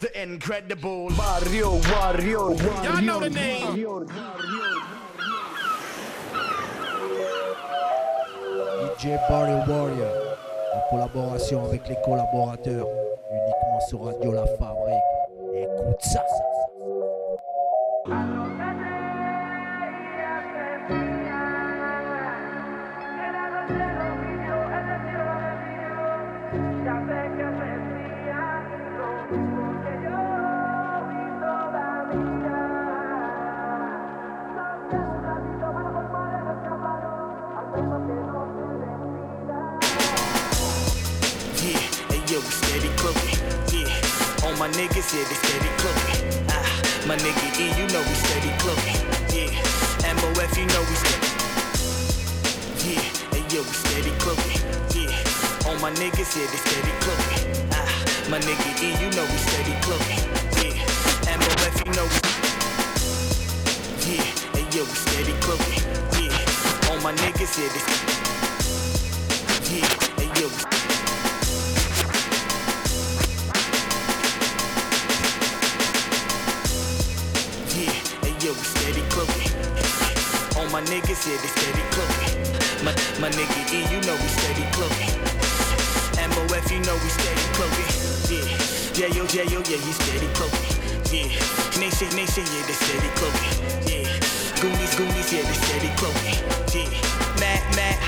The incredible Mario, Mario, Mario. Y'all know the name. DJ Barry Warrior, en collaboration avec les collaborateurs, uniquement sur Radio La Fabrique. Écoute ça. My niggas, yeah, they steady cloaking. Ah, my nigga E, you know we steady cloaking. Yeah, MOF, you know we steady. Yeah, hey yo, we steady cloaking. Yeah, all my niggas, yeah, they steady cloaking. Ah, my nigga E, you know we steady cloaking. Yeah, MOF, you know we. Yeah, hey yo, we steady cloaking. Yeah, all my niggas, yeah, they. Yeah, hey yo. Yeah, my niggas, yeah, they steady cloaking. My, my nigga E, you know we steady cloaking. MOF, you know we steady cloaking. Yeah, J-O, J-O, yeah, yo, yeah, he steady cloaking. Yeah, Nation, Nation, yeah, they steady cloaking. Yeah, Goonies, Goonies, yeah, they steady cloaking. Yeah, Matt, Matt.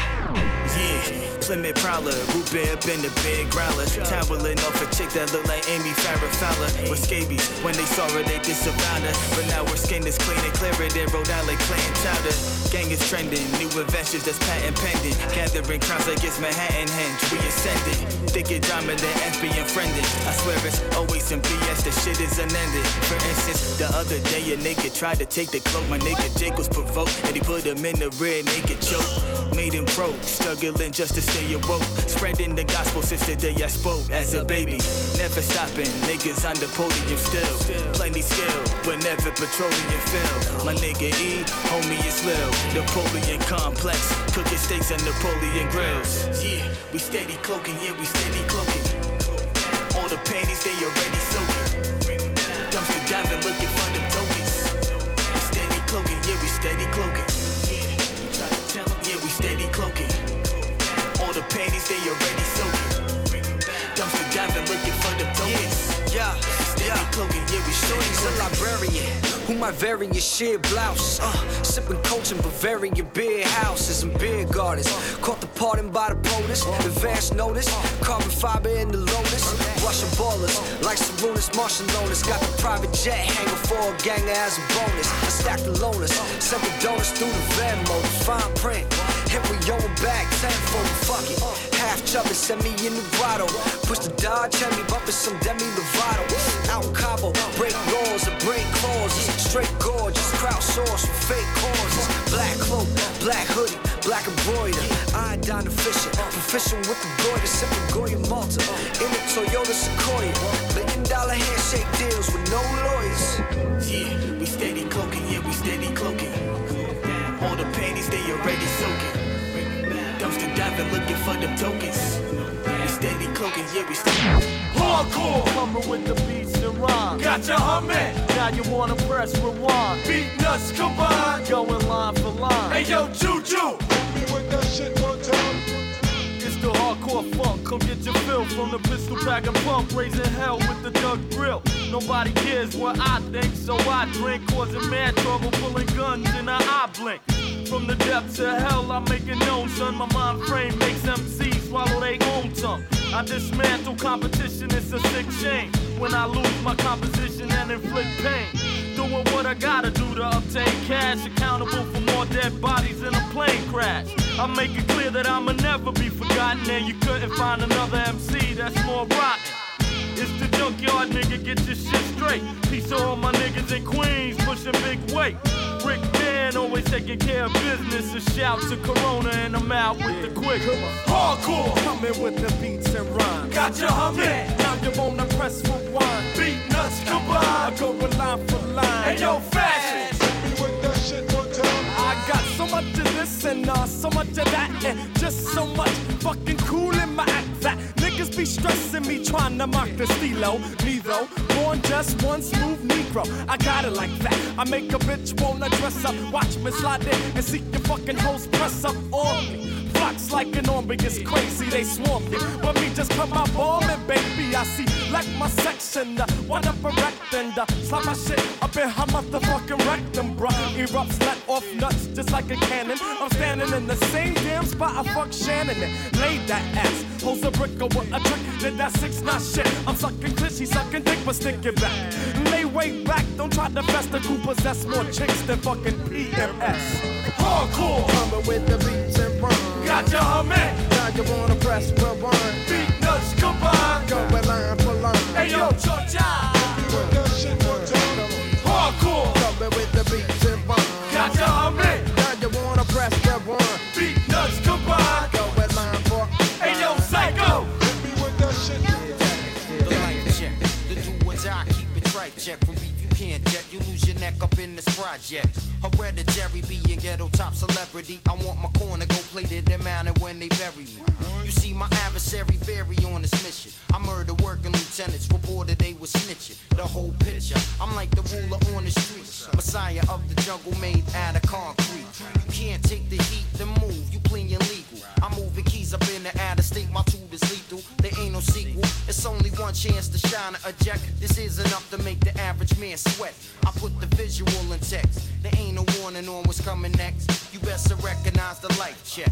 Yeah, Plymouth Prowler, root beer up in the big growler. Toweling off a chick that look like Amy Farrah Fowler. With scabies, when they saw her, they disavowed her. But now her skin is clean and clearer than Rhode Island clay and chowder. Gang is trending, new adventures that's patent pending. Gathering crowds against Manhattan Henge, we ascending. Thicker diamond than FB and friending. I swear it's always some BS, the shit is unending. For instance, the other day a nigga tried to take the cloak. My nigga Jake was provoked, and he put him in the rear naked choke. Made him broke, struggling just to stay awoke. Spreading the gospel since the day I spoke as a baby. Never stopping, niggas on the podium still. Plenty skill, but never petroleum fill. My nigga E, homie is Lil. Napoleon complex, cooking steaks and Napoleon grills. Yeah, we steady cloaking, yeah, we steady cloaking. All the panties, they already soaking. Dumpster diving, looking for them tokens. We steady cloaking, yeah, we steady cloaking. Try to tell 'em, yeah, we steady cloaking. All the panties, they already soaking. Dumpster diving, looking for them tokens. Yeah, yeah, Steady yeah. cloaking, yeah, we steady Shorty's a librarian who might vary your sheer blouse. Uh, sipping coach in Bavarian beer houses and beer gardens. Caught the pardon by the POTUS, advance notice. Carbon fiber in the lotus. Russian ballers like Sarunas, Marciulionis. Got the private jet hanging for a ganger as a bonus. I stacked the loners, sent the donuts through the Venmo. The fine print, hit we own back tenfold. Fuck it, half chubby, send me in the grotto. Push the Dodge, had me bumping some Demi Lovato. Out Cabo, break laws and break clauses. Straight gorgeous, crowdsourced for fake causes. Black cloak, black hoodie, black embroider. Iodine efficient, proficient with the goiter, sipping Goya Malta. In a Toyota Sequoia. Billion dollar handshake deals with no lawyers. Yeah, we steady cloaking, yeah, we steady cloaking. All the panties, they already soaking. Dumpster diving, looking for them tokens. We steady cloaking, yeah, we steady. Hardcore. Coming with the beats and rhymes. Got you humming. Now you wanna press rewind. Beat nuts combined. Going line for line. Hey yo, Juju. It's the hardcore funk. Come get your fill from the pistol pack and pump. Raising hell with the duck grill. Nobody cares what I think, so I drink. Causing mad trouble, pulling guns in an eye blink. From the depths of hell, I make it known, son. My mind frame makes MCs swallow their own tongue. I dismantle competition, it's a sick shame. When I lose my composition and inflict pain. Doing what I gotta do to obtain cash. Accountable for more dead bodies in a plane crash. I make it clear that I'ma never be forgotten. And you couldn't find another MC that's more rotten. It's the junkyard nigga, get your shit straight. Peace to all my niggas in Queens, pushing big weight. Rick Man always taking care of business. A shout to Corona and I'm out with the quick. Hardcore, coming with the beats and rhymes. Got you humming. Now you're on the press for rewind. Beat nuts combined. I go line for line. And yo, fashion. I got so much of this and uh, so much of that, and just so much fucking cool in my act that niggas be stressing me trying to mock the stilo. Me though, born just one smooth Negro. I got it like that. I make a bitch wanna dress up. Watch me slide in and see your fucking hoes press up on me. Flocks like an army, it's crazy, they swarm me. But me just come out ballin', baby. I see like my section, uh, one up erecting, uh, slap my shit up in her motherfucking rectum, bruh. Erupts, let off nuts just like a cannon. I'm standing in the same damn spot I fuck Shannon and laid that ass. Holds a brick with a trick, did that six nine shit. I'm sucking clit, she sucking dick, but stick it back. Lay way back, don't try to fester, who possess more chicks than fucking PMS. Hardcore, Coming with the and rhymes. Got your humming, Now you wanna press rewind. beat nuts combined. Going line for line. Hey yo, Georgia, hardcore, Coming with the beats and rhymes. got your humming, Now you wanna press rewind. beat nuts combined. Going line for Hey yo, psycho. The light check, the do or die, keep it right check. From beef you can't jet, you lose your neck up in this project. Hereditary being ghetto top celebrity. I want my corner go plated and mounted when they bury me. See my adversary vary on this mission. I murder working lieutenants, reported they was snitching. The whole picture, I'm like the ruler on the streets. Messiah of the jungle made out of concrete. You can't take the heat, then move, you playing legal. I'm moving keys up in the of state, my tube is lethal. There ain't no sequel, it's only one chance to shine or eject. This is enough to make the average man sweat. I put the visual in text. There ain't no warning on what's coming next. You best recognize the light check.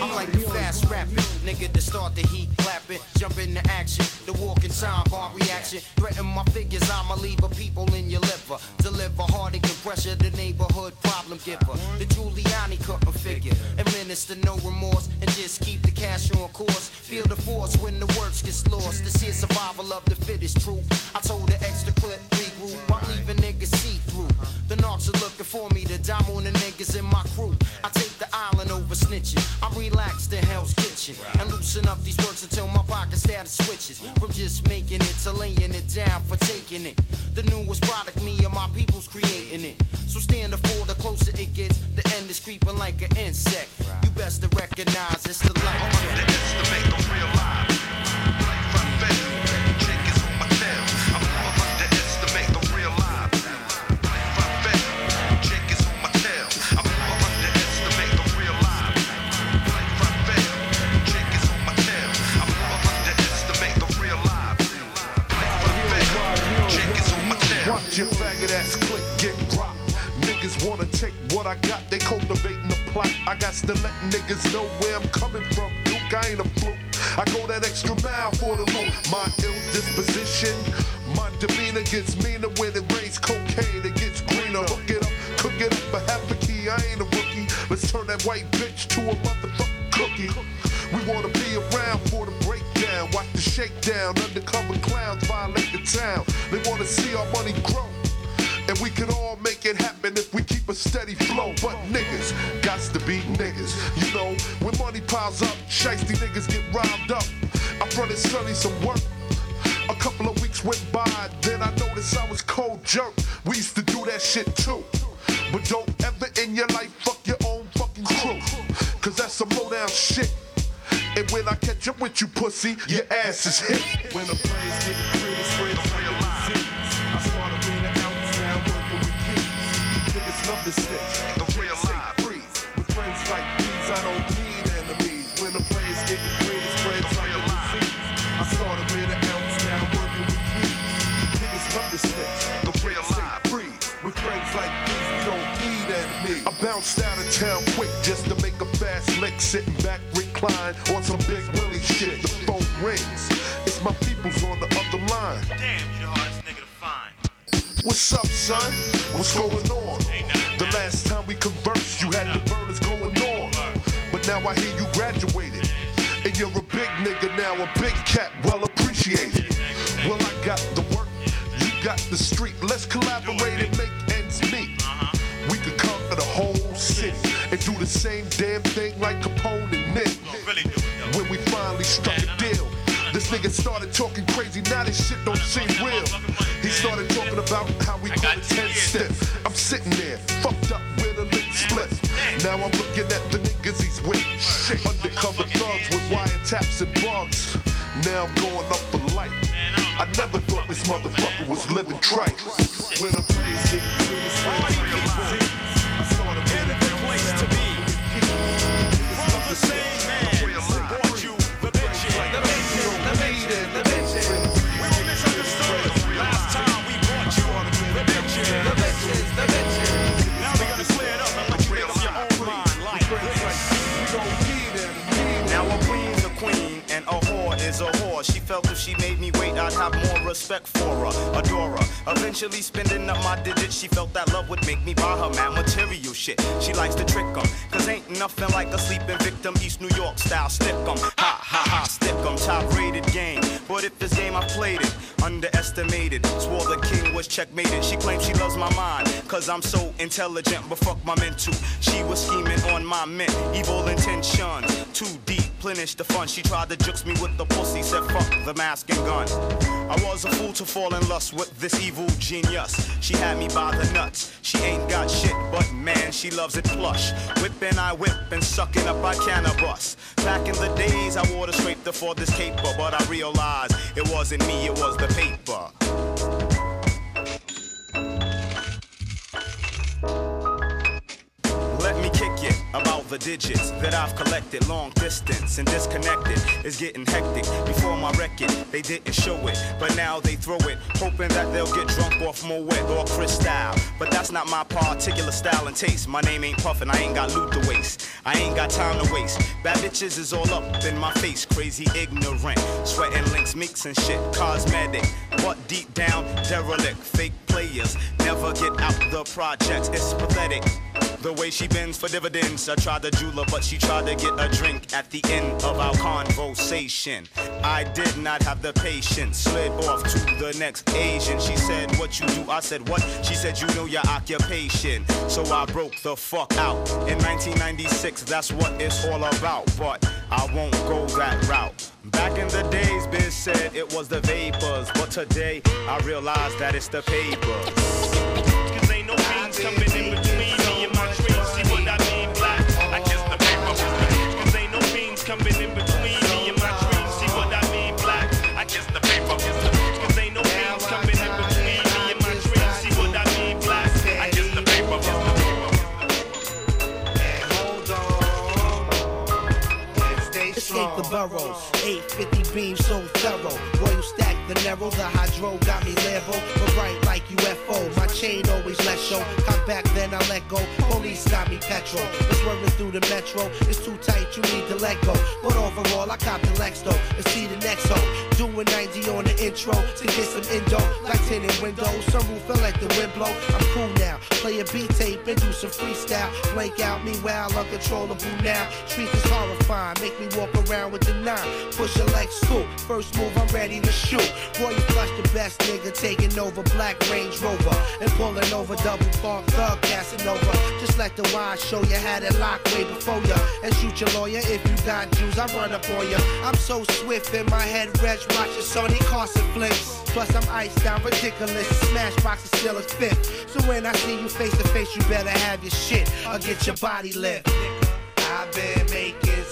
I'm like the fast rapping. Nigga to start the heat clapping, jump into action, the walking time bomb reaction, threaten my figures, I'ma leave a people in your liver, deliver heartache and pressure, the neighborhood problem giver, the Giuliani couldn't figure, administer no remorse. And just keep the cash on course, feel the force when the works gets lost, this is survival of the fittest truth, I told the extra clip regroup, I'm leaving niggas see narcs are looking for me to dime on the niggas in my crew, I take the island over snitching, I'm relaxed in Hell's Kitchen, and loosen up these words until my pocket status switches. From just making it to laying it down for taking it. The newest product, me and my people's creating it. So stand up for the closer it gets, the end is creeping like an insect. You best to recognize it's the light. Your faggot ass click get dropped. Niggas wanna take what I got, they cultivating the plot. I got to let niggas know where I'm coming from. Duke, I ain't a fluke. I go that extra mile for the loot. My ill disposition, my demeanor gets meaner when it rains cocaine. It gets greener. Hook it up, cook it up, a half a key. I ain't a rookie. Let's turn that white bitch to a motherfucking cookie. We wanna be around for the breakdown. Watch the shakedown. Undercover clowns violate the town. They wanna see our money grow. And we could all make it happen if we keep a steady flow. But niggas got to be niggas. You know, when money piles up, shiesty niggas get robbed up. I fronted Sonny some work. A couple of weeks went by, then I noticed I was cold jerk. We used to do that shit too. But don't ever in your life fuck your own fucking crew. Cause that's some low down shit. And when I catch up with you, pussy, your ass is hit. When the players get pretty spread Niggas love to snitch. The real life. With friends like these, I don't need enemies. When the players get pretty spread real disease. I started being an ounce now, working with keys. Niggas love snitch. The real life. Freeze. With friends like these, we don't need enemies. I bounced out of town quick just to make a fast lick. Sitting back, recline on some big Willie shit. The phone rings. It's my people's on the other line. Damn, you the hardest nigga to find. What's up, son? What's going on? The last time we conversed, you had the burners going on. But now I hear you graduated. And you're a big nigga now, a big cat, well appreciated. Well, I got the work, you got the street. Let's collaborate and make ends meet. We could conquer the whole city and do the same damn thing like Capone and Nick. When we finally struck deal, this nigga started talking crazy. Now this shit don't seem real. He started talking about how we call it 10 step. I'm sitting there, fucked up with a lit split. Now I'm looking at the niggas he's with. Shit, undercover thugs with wiretaps and bugs. Now I'm going up for life. I never thought this motherfucker was living trite. When I'm crazy, I a place to be. From the same whore. She felt if she made me wait, I'd have more respect for her, adore her. Eventually spending up my digits, she felt that love would make me buy her mad material shit. She likes to trick 'em, cause ain't nothing like a sleeping victim, East New York style stick 'em. Ha ha ha, stick 'em, top rated game. But if this game I played it, underestimated. Swore the king was checkmated. She claims she loves my mind, cause I'm so intelligent, but fuck my mental. She was scheming on my men, evil intentions. Too deep, plenish the fun. She tried to jukes me with the pussy, said fuck the mask and gun. I was a fool to fall in lust with this evil genius. She had me by the nuts. She ain't got shit, but man, she loves it plush. Whipping, I whip, and sucking up, I cannabis. Back in the days, I wore the scraper for this caper, but I realized it wasn't me, it was the paper. About the digits that I've collected. Long distance and disconnected is getting hectic. Before my record, they didn't show it, but now they throw it, hoping that they'll get drunk off Moet or Cristal. But that's not my particular style and taste. My name ain't Puffin', I ain't got loot to waste. I ain't got time to waste. Bad bitches is all up in my face, crazy ignorant. Sweating links, mix and shit, cosmetic. But deep down, derelict, fake players never get out the projects. It's pathetic. The way she bends for dividends. I tried to jeweler, but she tried to get a drink at the end of our conversation. I did not have the patience. Slid off to the next Asian. She said, What you do? I said, What? She said, You know your occupation. So I broke the fuck out. In 1996, that's what it's all about. But I won't go that route. Back in the days, Biz said it was the vapors. But today, I realize that it's the papers. Cause ain't no means coming in between Boroughs, 850 beams so thorough. Royal stack the narrow, the hydro got me Lambo, but bright like UFO. My chain always let show. Come back, then I let go. Police got me petrol. It's swerving through the metro. It's too tight, you need to let go. But overall, I cop the Lex though, and see the next hoe. Doing 90 on the intro to get some indo, like tinted windows. Some roof feel like the wind blow. I'm cool now. Play a beat tape and do some freestyle. Blank out, meanwhile, uncontrollable now. Streets is horrifying, make me walk around with the nine. Push a like school. First move, I'm ready to shoot. Roy, you flush the best nigga taking over Black Range Rover and pulling over double park thug Casanova. Just let the wine show you how to lock way before ya and shoot your lawyer if you got Jews. I run up on ya. I'm so swift in my head, Reg watching Sony Carson flicks. Plus I'm iced down, ridiculous. Smash box is still a fifth. So when I see you face to face, you better have your shit or get your body lift. I've been making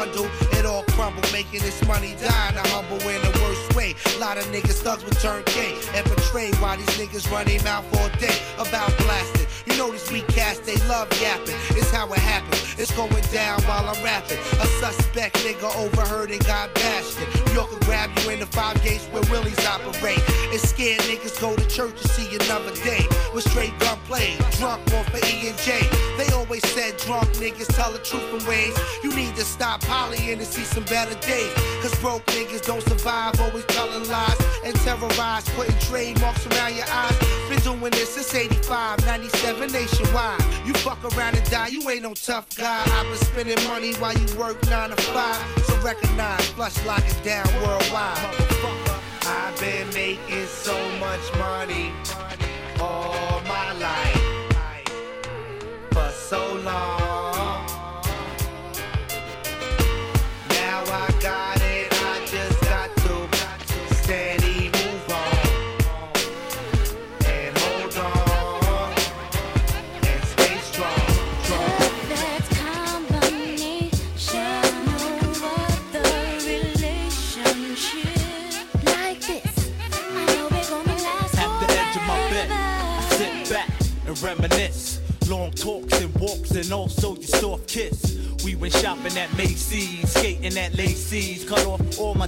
bundle. It all crumbled, making this money die in humble in the worst way. Lot of niggas thugs would turn gay and betray while these niggas run their mouth all day about blasting. You know these weak cats, they love yapping. It's how it happens. It's going down while I'm rapping. A suspect nigga overheard and got bashed. New York will grab you in the five gates where Willies operate. And scared niggas go to church to see another day. With straight gunplay, drunk one for E and J. They always said drunk niggas tell the truth in ways. You need to stop polying and see some better days. Cause broke niggas don't survive, always telling lies and terrorize, putting trademarks around your eyes. Been doing this since 85, 97 nationwide. You fuck around and die, you ain't no tough guy. I've been spending money while you work 9 to 5. So recognize, flush lock it down worldwide. I've been making so much money all my life for so long.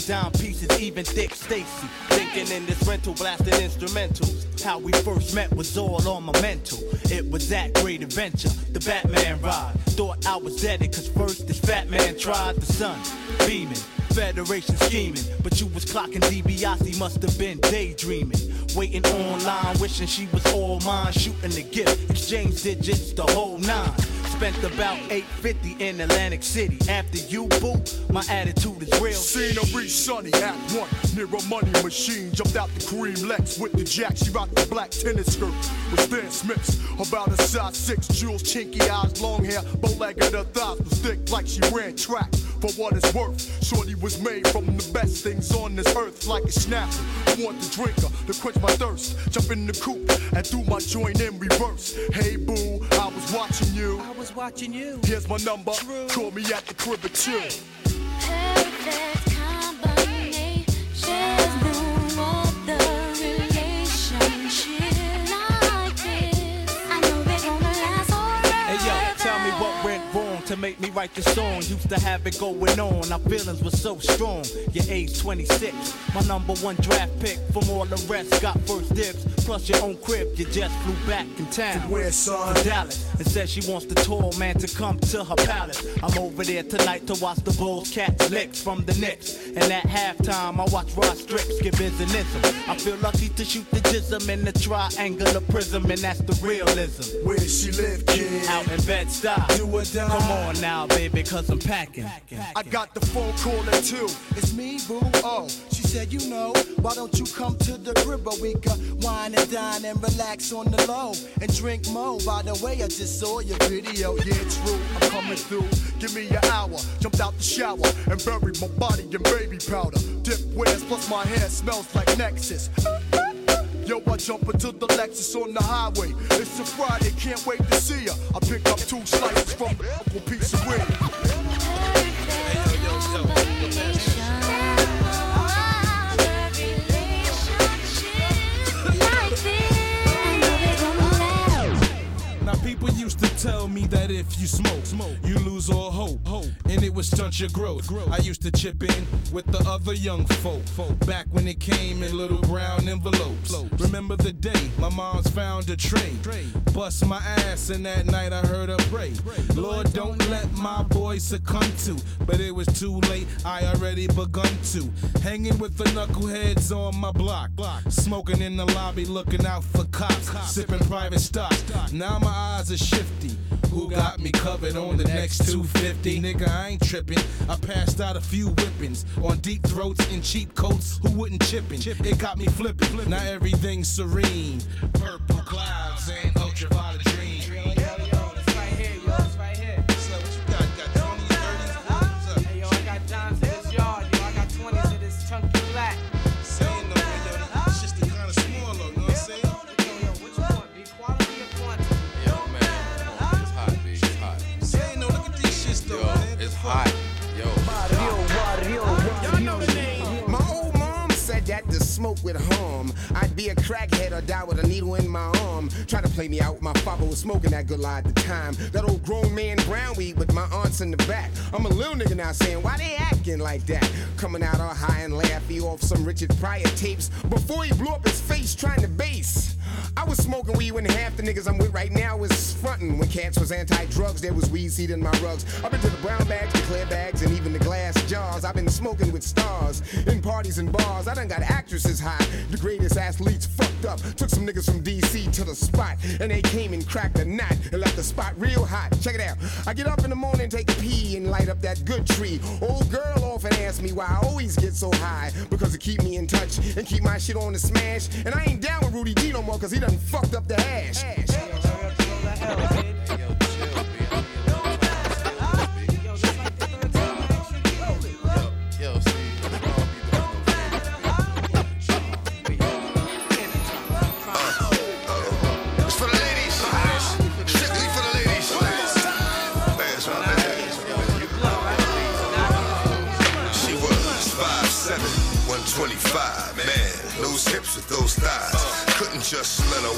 Dime pieces, even Dick Stacy. Thinking in this rental, blasting instrumentals. How we first met was all on my mental. It was that great adventure, the Batman ride. Thought I was dead, cause first this fat man tried the sun, beaming. Federation scheming, but you was clocking DiBiase, must have been daydreaming. Waiting online, wishing she was all mine, shooting the gift, exchange digits, the whole nine. Spent about 850 in Atlantic City. After you, boo, my attitude is real. Scenery sunny, act one, near a money machine. Jumped out the cream Lex with the jack. She rocked the black tennis skirt with Stan Smiths. About a size six, jewels, chinky eyes, long hair, bow-legged. Her thighs was thick like she ran track. For what it's worth, Shorty was made from the best things on this earth, like a snapper. I want the drinker to quench my thirst. Jump in the coupe and do my joint in reverse. Hey boo, I was watching you. I was watching you. Here's my number. Call me at the crib at two. Perfect to make me write this song. Used to have it going on, our feelings were so strong. Your age 26, my number one draft pick. From all the rest, got first dibs. Plus your own crib, you just flew back in town. Where, son? To Dallas, and says she wants the tall man to come to her palace. I'm over there tonight to watch the Bulls catch licks from the Knicks. And at halftime, I watch Rod Strips give ism. I feel lucky to shoot the jism in the triangular prism, and that's the realism. Where she live, kid? Out in Bed-Stuy. Do or die. Come on now, baby, cause I'm packing. I got the phone call at two. It's me, boo. Oh, she said, you know, why don't you come to the where we can wine and dine and relax on the low and drink more? By the way, I just saw your video. Yeah, true. I'm coming through. Give me an hour. Jumped out the shower and buried my body in baby powder. Dip wears plus my hair smells like Nexxus. Yo, I jump into the Lexus on the highway. It's a Friday, can't wait to see ya. I pick up two slices from the Uncle Pizzeria. People used to tell me that if you smoke, smoke, you lose all hope, hope, and it would stunt your growth. I used to chip in with the other young folk, folk back when it came in little brown envelopes. Remember the day my mom's found a tray, bust my ass, and that night I heard her pray. Lord, don't let my boy succumb to, but it was too late. I already begun to hanging with the knuckleheads on my block, smoking in the lobby, looking out for cops, sipping private stock. Now my eyes are shifty. Who got me covered on the next 250? Nigga, I ain't tripping. I passed out a few whippings on deep throats and cheap coats. Who wouldn't chippin'? It got me flipping. Now everything's serene. Purple clouds and smoke would harm. I'd be a crackhead or die with a needle in my arm. Try to play me out. My father was smoking that good lie at the time. That old grown man brown weed with my aunts in the back. I'm a little nigga now saying, why they acting like that? Coming out all high and laughy off some Richard Pryor tapes before he blew up his face trying to bass. I was smoking weed when half the niggas I'm with right now was frontin'. When cats was anti-drugs, there was weed seed in my rugs. Up into the brown bags, the clear bags, and even the glass jars. I've been smoking with stars in parties and bars. I done got actresses high, the greatest athletes fucked up. Took some niggas from DC to the spot, and they came and cracked a knot and left the spot real hot. Check it out. I get up in the morning, take a pee, and light up that good tree. Old girl often asks me why I always get so high because it keep me in touch and keep my shit on the smash. And I ain't down with Rudy D no more because he done fucked up the ash.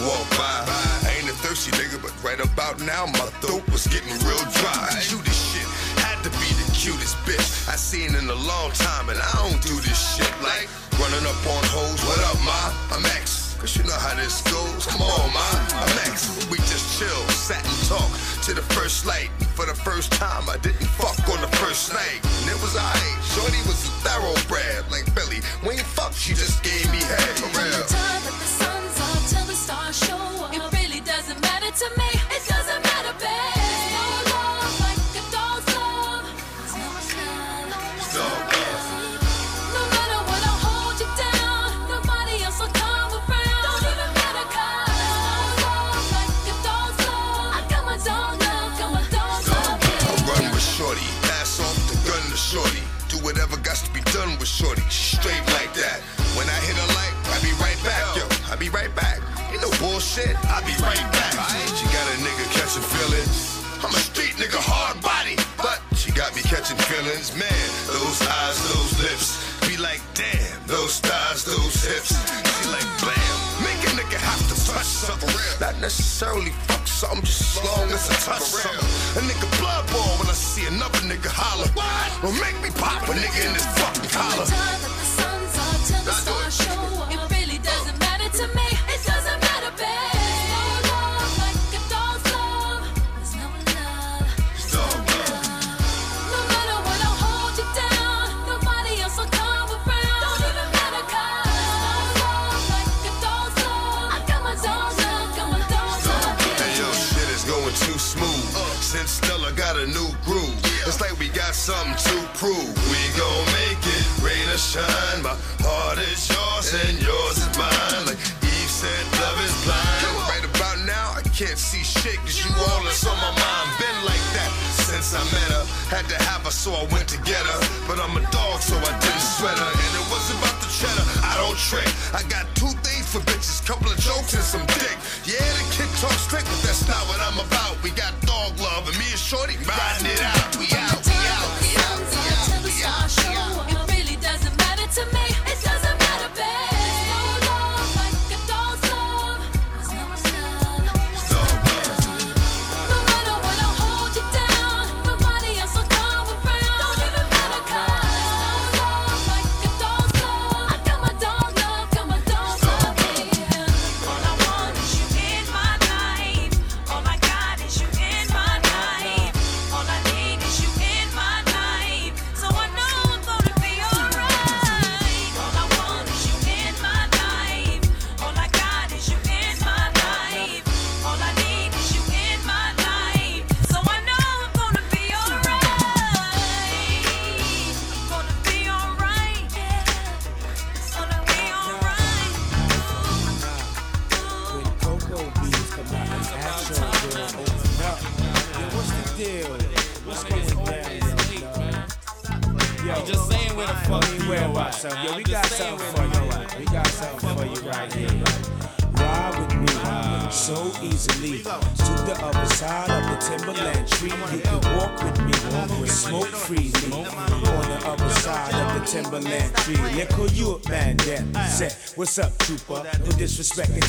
walk by. I ain't a thirsty nigga, but right about now my throat was getting real dry. Cutest shit had to be the cutest bitch I seen in a long time, and I don't do this shit like running up on hoes. What up, ma? I'm X. Cause you know how this goes. Come on, ma. I'm X. We just chill, sat and talked to the first light. For the first time, I didn't fuck on the first night. And it was alright. Shorty was a thoroughbred like Billy. When you fuck, she just gave me head.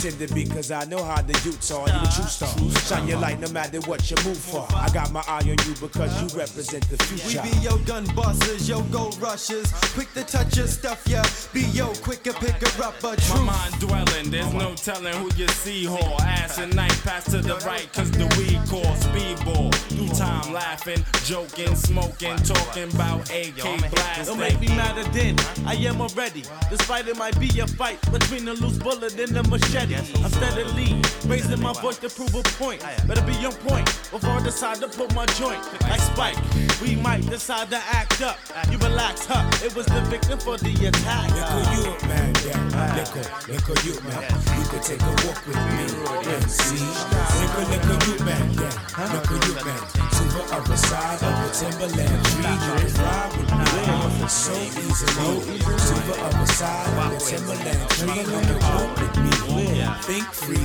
Disrespect intended because I know how the youths are. You a true star. Shine your light no matter what you move for. I got my eye on you because you represent the future. We be yo gun busters, yo gold rushers. Quick to touch your stuff, yeah. Be yo quick to pick her up a My truth. mind dwelling, there's no telling who you see whore. Ass and night, pass to the right, cause the weed call speedball. Through time laughing, joking, smoking, talking about AK blasting. Don't make me mad then. I am already. Despite it might be a fight between the loose bullet and the machete. I'm steadily raising my voice to prove a point. Better be on point before I decide to put my joint like Spike. We might decide to act up. You relax, huh? It was the victim for the attack. Little you man, yeah. Little, little you man. You could take a walk with me and see. Little, little you man, yeah. Little you man. To the other side of the timberland tree, you can ride with me so easily. To the other side of the timberland tree, you can walk with me. Think freely.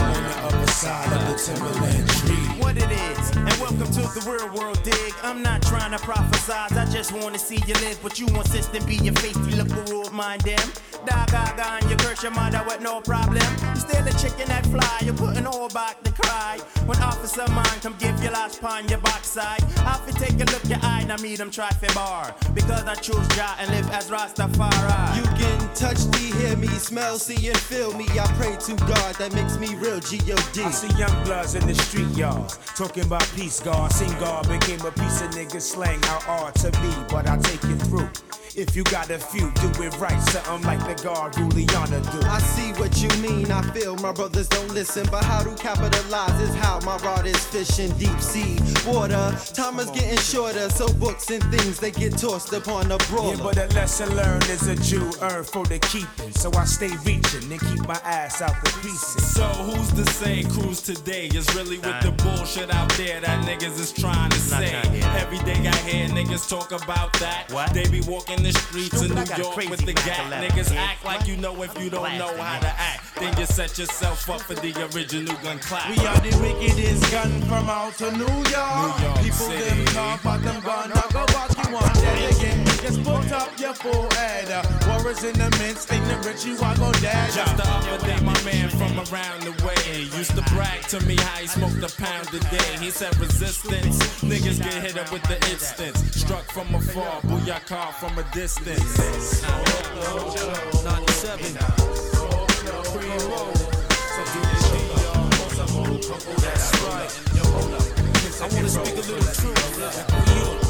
On the other side of the timberland tree. What it is, and welcome to the real world dig. I'm not trying to prophesize, I just wanna see you live. But you insist and be your faithful look rule mind them. Dog gaga and you curse your mother with no problem. You steal a chicken that fly, you're putting all back to cry. When officer mine come give you last pon your backside. Have to take a look your eye, now meet them try for bar. Because I choose Jah and live as Rastafari. You can touch me, hear me, smell, see, and feel me. I pray to God that makes me real G-O-D. I see young bloods in the street yards talking about peace, God. Seen God became a piece of nigga slang. How hard to be, but I take you through. If you got a few, do it right. Something like the God Juliana do. I see what you mean, I feel my brothers don't listen. But how to capitalize is how my rod is fishing deep sea water. Time is getting shorter, so books and things they get tossed upon a brawler. Yeah, but a lesson learned is a Jew earned for the keeping. So I stay reaching and keep my ass out the pieces. So who's the same cruise today is really with the bullshit out there that niggas is trying to say? Every day I hear niggas talk about that. They be walking the streets in New York with the gap. Niggas act like you know if you don't know how to act. Then you set yourself up for the original gun clap. We are the wickedest gun from out to New York. York People City. them talk about them gun. Now go back you want that again. Just put up your forehead. Warriors in the midst, ignorant you are gon' dead. Just the other day, my man from around the way used to brag to me how he smoked a pound a day. He said resistance, niggas get hit up with the instance. Struck from afar, booyah from a distance. 97. That's right. I wanna speak a little truth.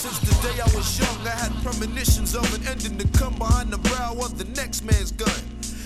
Since the day I was young, I had premonitions of an ending to come behind the brow of the next man's gun.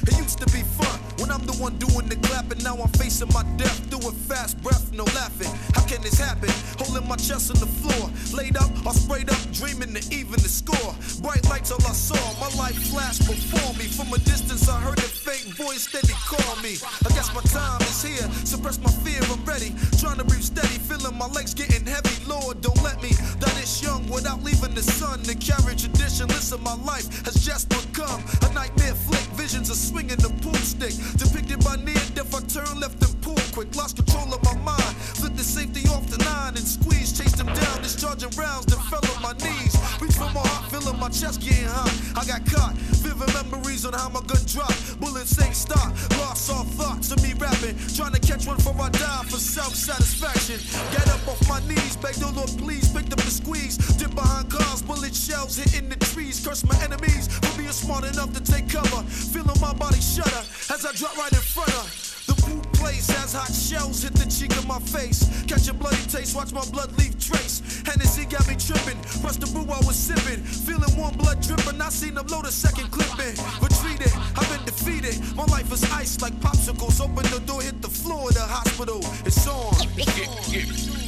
It used to be fun when I'm the one doing the clapping. Now I'm facing my death, doing fast breath, no laughing. How can this happen? Holding my chest on the floor, laid up or sprayed up, dreaming to even the score. Bright lights all I saw, my life flashed before me. From a distance, I heard a faint voice steady call me. I guess my time is here. Suppress my fear, I'm ready. Trying to breathe steady, feeling my legs getting heavy. Lord, don't let me die this young without leaving the sun. The carry tradition, listen, my life has just become a nightmare flick. Visions of swinging the pool stick. Depicted by near death, I turn left and pull quick. Lost control of my mind. Flipped the safety off the nine and squeezed. Chased him down, discharging rounds, then fell on my knees. Reach for my heart, feeling my chest getting hot. I got caught. Vivid memories on how my gun dropped. Bullets ain't stop. Lost all thoughts of me rapping. Trying to catch one before I die for self satisfaction. Get up off my knees, beg the Lord, please. Picked up the squeeze. Dip behind cars, bullet shells hitting the trees. Curse my enemies for being smart enough to take cover. Feeling my body shudder as I drop right in front of. Poop place as hot shells hit the cheek of my face. Catch a bloody taste, watch my blood leave trace. Hennessy got me tripping, press the brew I was sipping. Feeling warm blood dripping, I seen them load a second clipping. Retreated, I've been defeated. My life is ice like popsicles. Open the door, hit the floor of the hospital. It's on.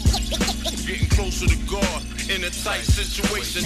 Getting closer to God in a tight situation.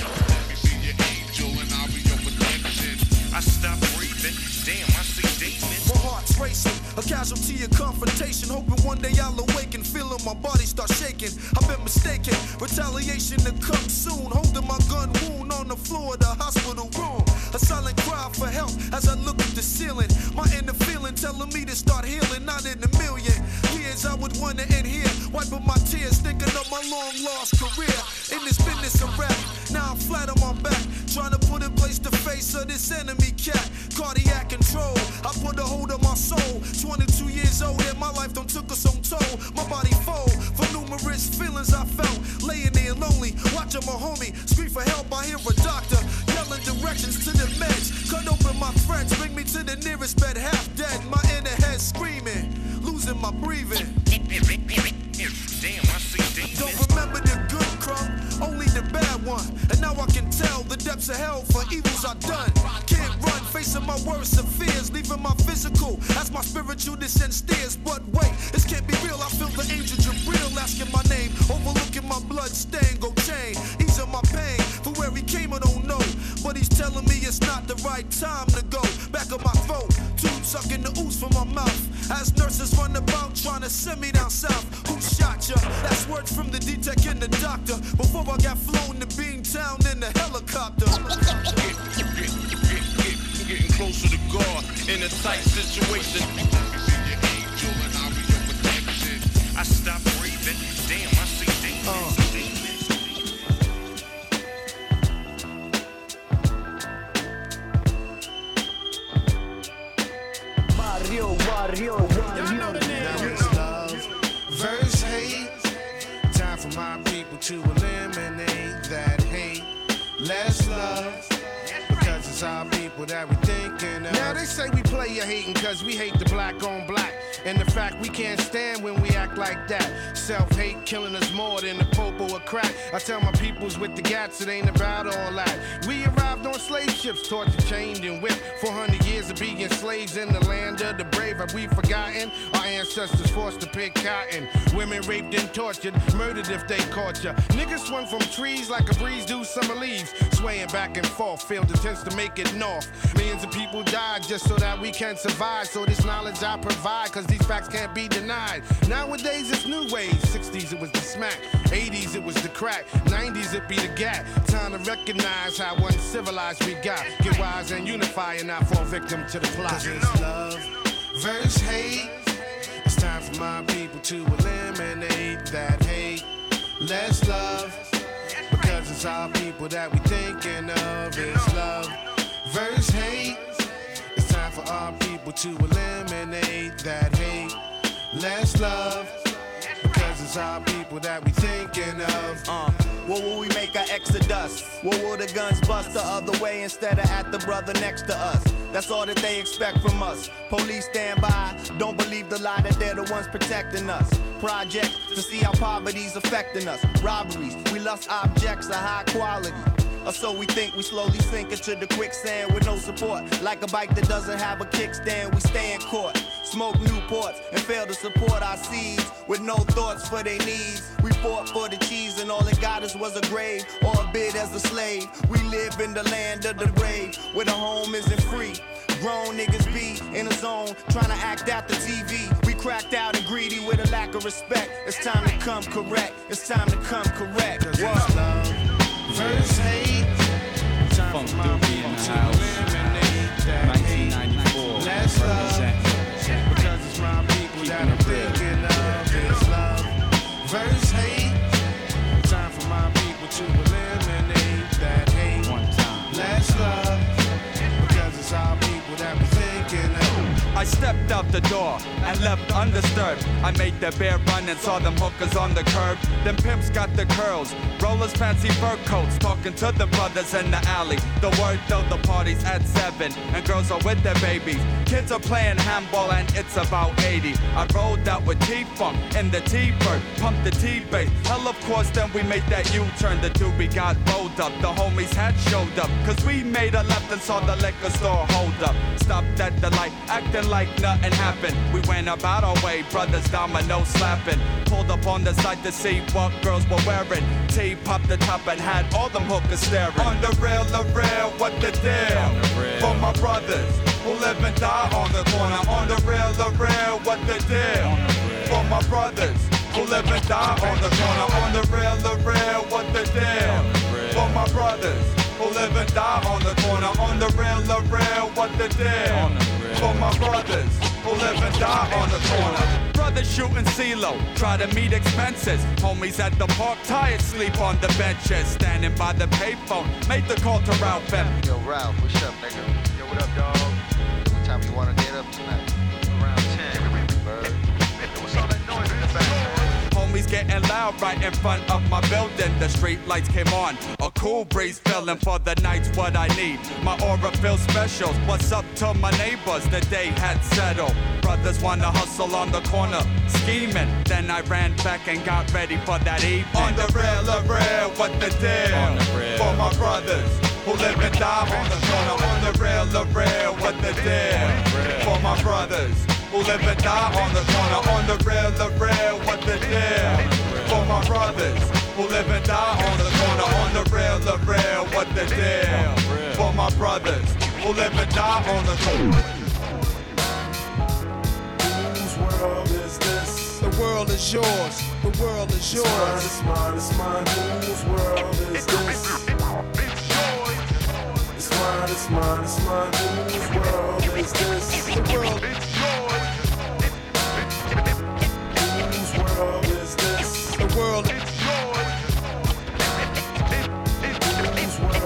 I stop Damn, I see demons. My heart's racing, a casualty of confrontation. Hoping one day I'll awaken, feeling my body start shaking. I've been mistaken Retaliation to come soon. Holding my gun wound on the floor of the hospital room. A silent cry for help as I look at the ceiling. My inner feeling telling me to start healing. Not in a million years I would wanna end here. Wiping my tears, thinking of my long lost career. In this business of rap, now I'm flat on my back. Trying to put in place the face of this enemy cat. Cardiac control, I put a hold on my soul. 22 years old and my life don't took us on toll. My body fold for numerous feelings I felt. Laying there lonely, watching my homie scream for help. I hear a doctor yelling directions to the meds. Cut open my friends, bring me to the nearest bed, half dead. My inner head screaming, losing my breathing. Damn, I see demons. Don't remember the good crumb, only the bad one. And now I can tell the depths of hell for evils I've done. Can't run, facing my worst of fears, leaving my physical as my spiritual descent steers. But wait, this can't be real. I feel the angel Jabril asking my name, overlooking my blood stain. Go chain, easing my pain. For where he came, I don't know. But he's telling me it's not the right time to go. Back of my throat, tube sucking the ooze from my mouth. As nurses run about trying to send me down south. Who shot ya? That's words from the D-Tech and the doctor. Before I got flown to Beantown in the helicopter. Getting closer to God in a tight situation. I stop breathing. Damn, I see demons. Mario, uh. Mario, Mario. Now it's love versus hate. Time for my people to eliminate that hate. Less love. Because it's our people that we thinking of. Now they say we play your hating cause we hate the black on black. And the fact we can't stand when we act like that. Self hate killing us more than the popo or crack. I tell my peoples with the gats, it ain't about all that. We arrived on slave ships, tortured, chained, and whipped. 400 years of being slaves in the land of the brave. Have we forgotten? Our ancestors forced to pick cotton. Women raped and tortured, murdered if they caught ya. Niggas swung from trees like a breeze do summer leaves. Swaying back and forth, failed attempts to make it north. Millions of people died just so that we can survive. So this knowledge I provide, cause these facts can't be denied. Nowadays it's new ways. 60s it was the smack, 80s it was the crack, 90s it be the gap. Time to recognize how uncivilized we got. Get wise and unify and not fall victim to the plot. Cause it's love versus hate. It's time for my people to eliminate that hate. Less love. Because it's our people that we thinking of. It's love versus hate. Our people to eliminate that hate. Less love. Because it's our people that we thinking of. Uh, what will we make our exodus? What will the guns bust the other way instead of at the brother next to us? That's all that they expect from us. Police stand by, don't believe the lie that they're the ones protecting us. Projects to see how poverty's affecting us. Robberies, we lust objects of high quality. Or so we think we slowly sink into the quicksand with no support. Like a bike that doesn't have a kickstand, we stay in court. Smoke Newports and fail to support our seeds with no thoughts for their needs. We fought for the cheese and all it got us was a grave or a bid as a slave. We live in the land of the brave where the home isn't free. Grown niggas be in a zone trying to act out the TV. We cracked out and greedy with a lack of respect. It's time to come correct. It's time to come correct. Whoa. Verse hate. Funk Doobie in the house. I stepped out the door and left undisturbed. I made the bear run and saw them hookers on the curb. Them pimps got the curls, rollers, fancy fur coats, talking to the brothers in the alley. The word though the party's at seven and girls are with their babies. Kids are playing handball and it's about 80. I rolled out with T-Funk in the T-Bird, pumped the T-Bass. Hell of course then we made that U-turn. The doobie got rolled up, the homies had showed up. Cause we made a left and saw the liquor store hold up. Stopped at the light, acting like nothing happened. We went about our way, brothers domino slapping. Pulled up on the side to see what girls were wearing. T popped the top and had all them hookers staring. On the rail, the rail, what the deal? For my brothers who live and die on the corner. On the rail, the rail, what the deal? For my brothers who live and die on the corner. On the rail, the rail, what the deal? For my brothers and die on the corner. On the real, the real, what the deal? For my brothers who live and die on the corner. Brothers shooting CeeLo, try to meet expenses. Homies at the park, tired, sleep on the benches. Standing by the payphone, made the call to Ralph M. Yo, Ralph, what's up, nigga? Yo, what up, dog? What time you wanna get up tonight? Around 10. Bird. What's all that noise in the back. Homies getting loud right in front of my building. The street lights came on. Cool breeze feeling for the night's what I need. My aura feels special. What's up to my neighbors? The day had settled. Brothers wanna hustle on the corner, scheming. Then I ran back and got ready for that evening. On the real, the real, what the deal? For my brothers who live and die on the corner. On the real, the real, what the deal? For my brothers who live and die on the corner. On the real, the real, what the deal? For my brothers who live and die on the corner. On the real, the real, what the deal? For my brothers who live and die on the corner. Whose world is this? The world is yours. The world is yours. It's mine, it's mine, it's mine. Whose world is this? It's mine, it's mine, it's mine. Whose world is this? The world Whose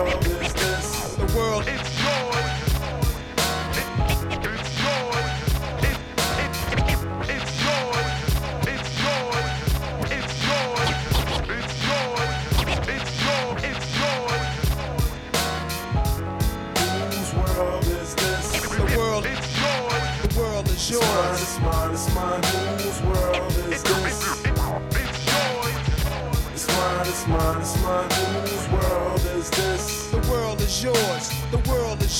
world is this? The world is yours. It's yours. It's yours. It's yours. It's yours. It's yours. It's yours. It's yours. Whose world is this? The world The world is yours. it's mine, it's mine. Whose world is this? It's mine, it's mine, it's mine. Whose world is this? Yours. The world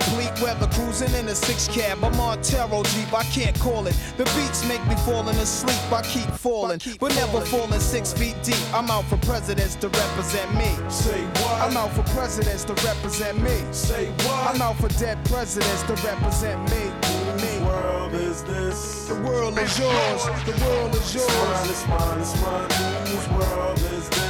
complete. Weather cruising in a six cab. I'm on Jeep, I can't call it. The beats make me falling asleep. I keep falling, but never falling six feet deep. I'm out for presidents to represent me. Say what? I'm out for presidents to represent me. Say what? I'm out for dead presidents to represent me. Whose world is this? The world is yours. The world is It's mine, yours. it's mine, it's mine. Whose world is this?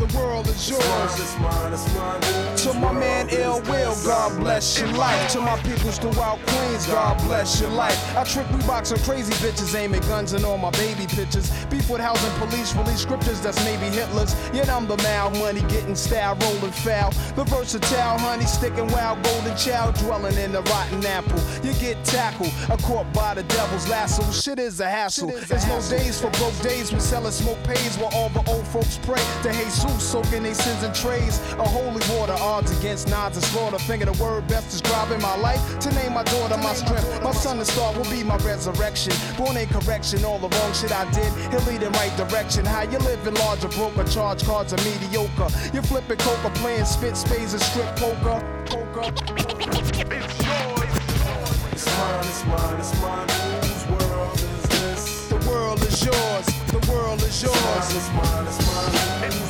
The world is It's mine, yours. it's mine, it's mine. To my man Ill Will. God bless your life. To my peoples throughout Queens, God bless your life. I trick we box on crazy bitches, aiming guns and all my baby pictures. Beef with housing police, release scriptures that's maybe Hitler's. Yet I'm the mal money getting style, rolling foul. The versatile honey sticking wild, golden child dwelling in the rotten apple. You get tackled, a caught by the devil's lasso. Shit is a hassle. There's no days for broke days. We sellin' smoke pays while all the old folks pray to Jesus, soaking their sins in trays. A holy water, odds against nods and slaughter. Finger the word best describing my life. To name my daughter my strength. My son the star will be my resurrection. Born in correction, all the wrong shit I did. He'll lead in right direction. How you living large or broke or charge cards are mediocre. You're flipping coca, playing spit spades and strip poker. Poker. It's mine, it's mine, it's mine. Whose world is this? The world is yours. The world is It's mine, it's mine, it's mine.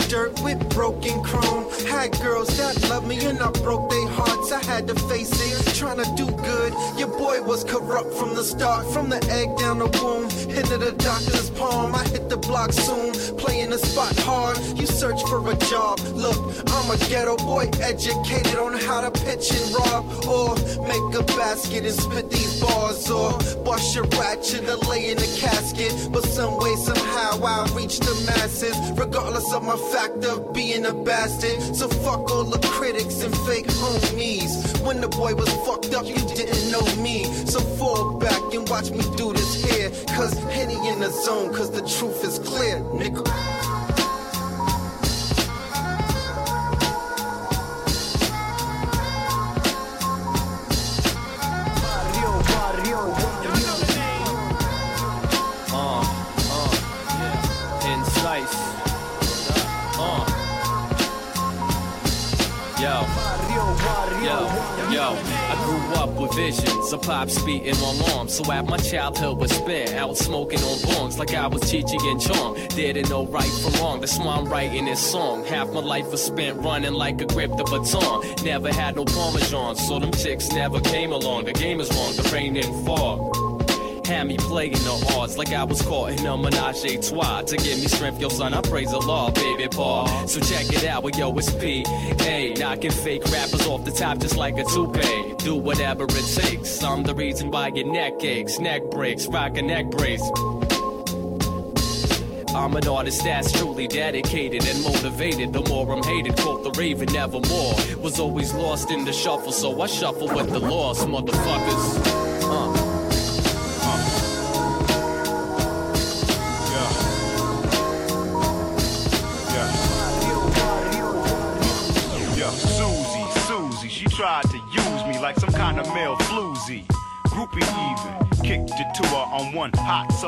dirt with broken chrome. Had girls that loved me and I broke their hearts. I had to face it, trying to do good. Your boy was corrupt from the start, from the egg down the womb. Into the doctor's palm, I hit the block soon. Playing the spot hard, you search for a job. Look, I'm a ghetto boy, educated on how to pitch and rob. Or make a basket and spit these bars. Or bust your ratchet and lay in a casket. But some way, somehow, I reach the masses. Regardless of my of being a bastard. So fuck all the critics and fake homies. When the boy was fucked up, you didn't know me. So fall back and watch me do this here. Cause Henny in the zone, cause the truth is clear, nigga. Yo, I grew up with visions of pop speeding my mom, So at my childhood was spent out smoking on bongs like I was Chi Chi and Chong. Didn't know right from wrong, that's why I'm writing this song. Half my life was spent running like a grip the baton. Never had no parmesan, so them chicks never came along. The game is wrong, the rain didn't fall. Had me playing the odds like I was caught in a menage a trois. To give me strength, yo son, I praise the law, baby Paul. So check it out, well, yo, it's P. Hey, knocking fake rappers off the top just like a toupee. Do whatever it takes. I'm the reason why your neck aches, neck breaks, rock a neck brace. I'm an artist that's truly dedicated and motivated. The more I'm hated, quote the raven, nevermore. Was always lost in the shuffle, so I shuffle with the lost motherfuckers.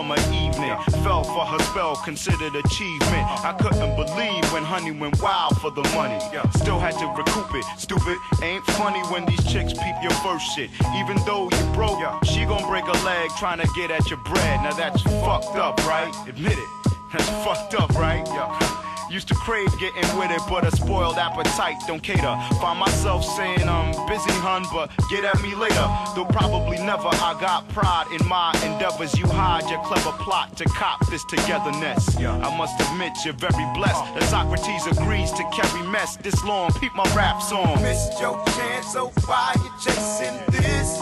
Summer evening. Fell for her spell, considered achievement. I couldn't believe when honey went wild for the money. Still had to recoup it. Stupid, ain't funny when these chicks peep your first shit. Even though you broke, she gon' break a leg trying to get at your bread. Now that's fucked up, right? Admit it. That's fucked up, right? Used to crave getting with it, but a spoiled appetite don't cater. Find myself saying I'm busy, hun, but get at me later. Though probably never. I got pride in my endeavors. You hide your clever plot to cop this togetherness. I must admit you're very blessed that Socrates agrees to carry mess this long. Peep my rap song. Missed your chance, so why you chasing this?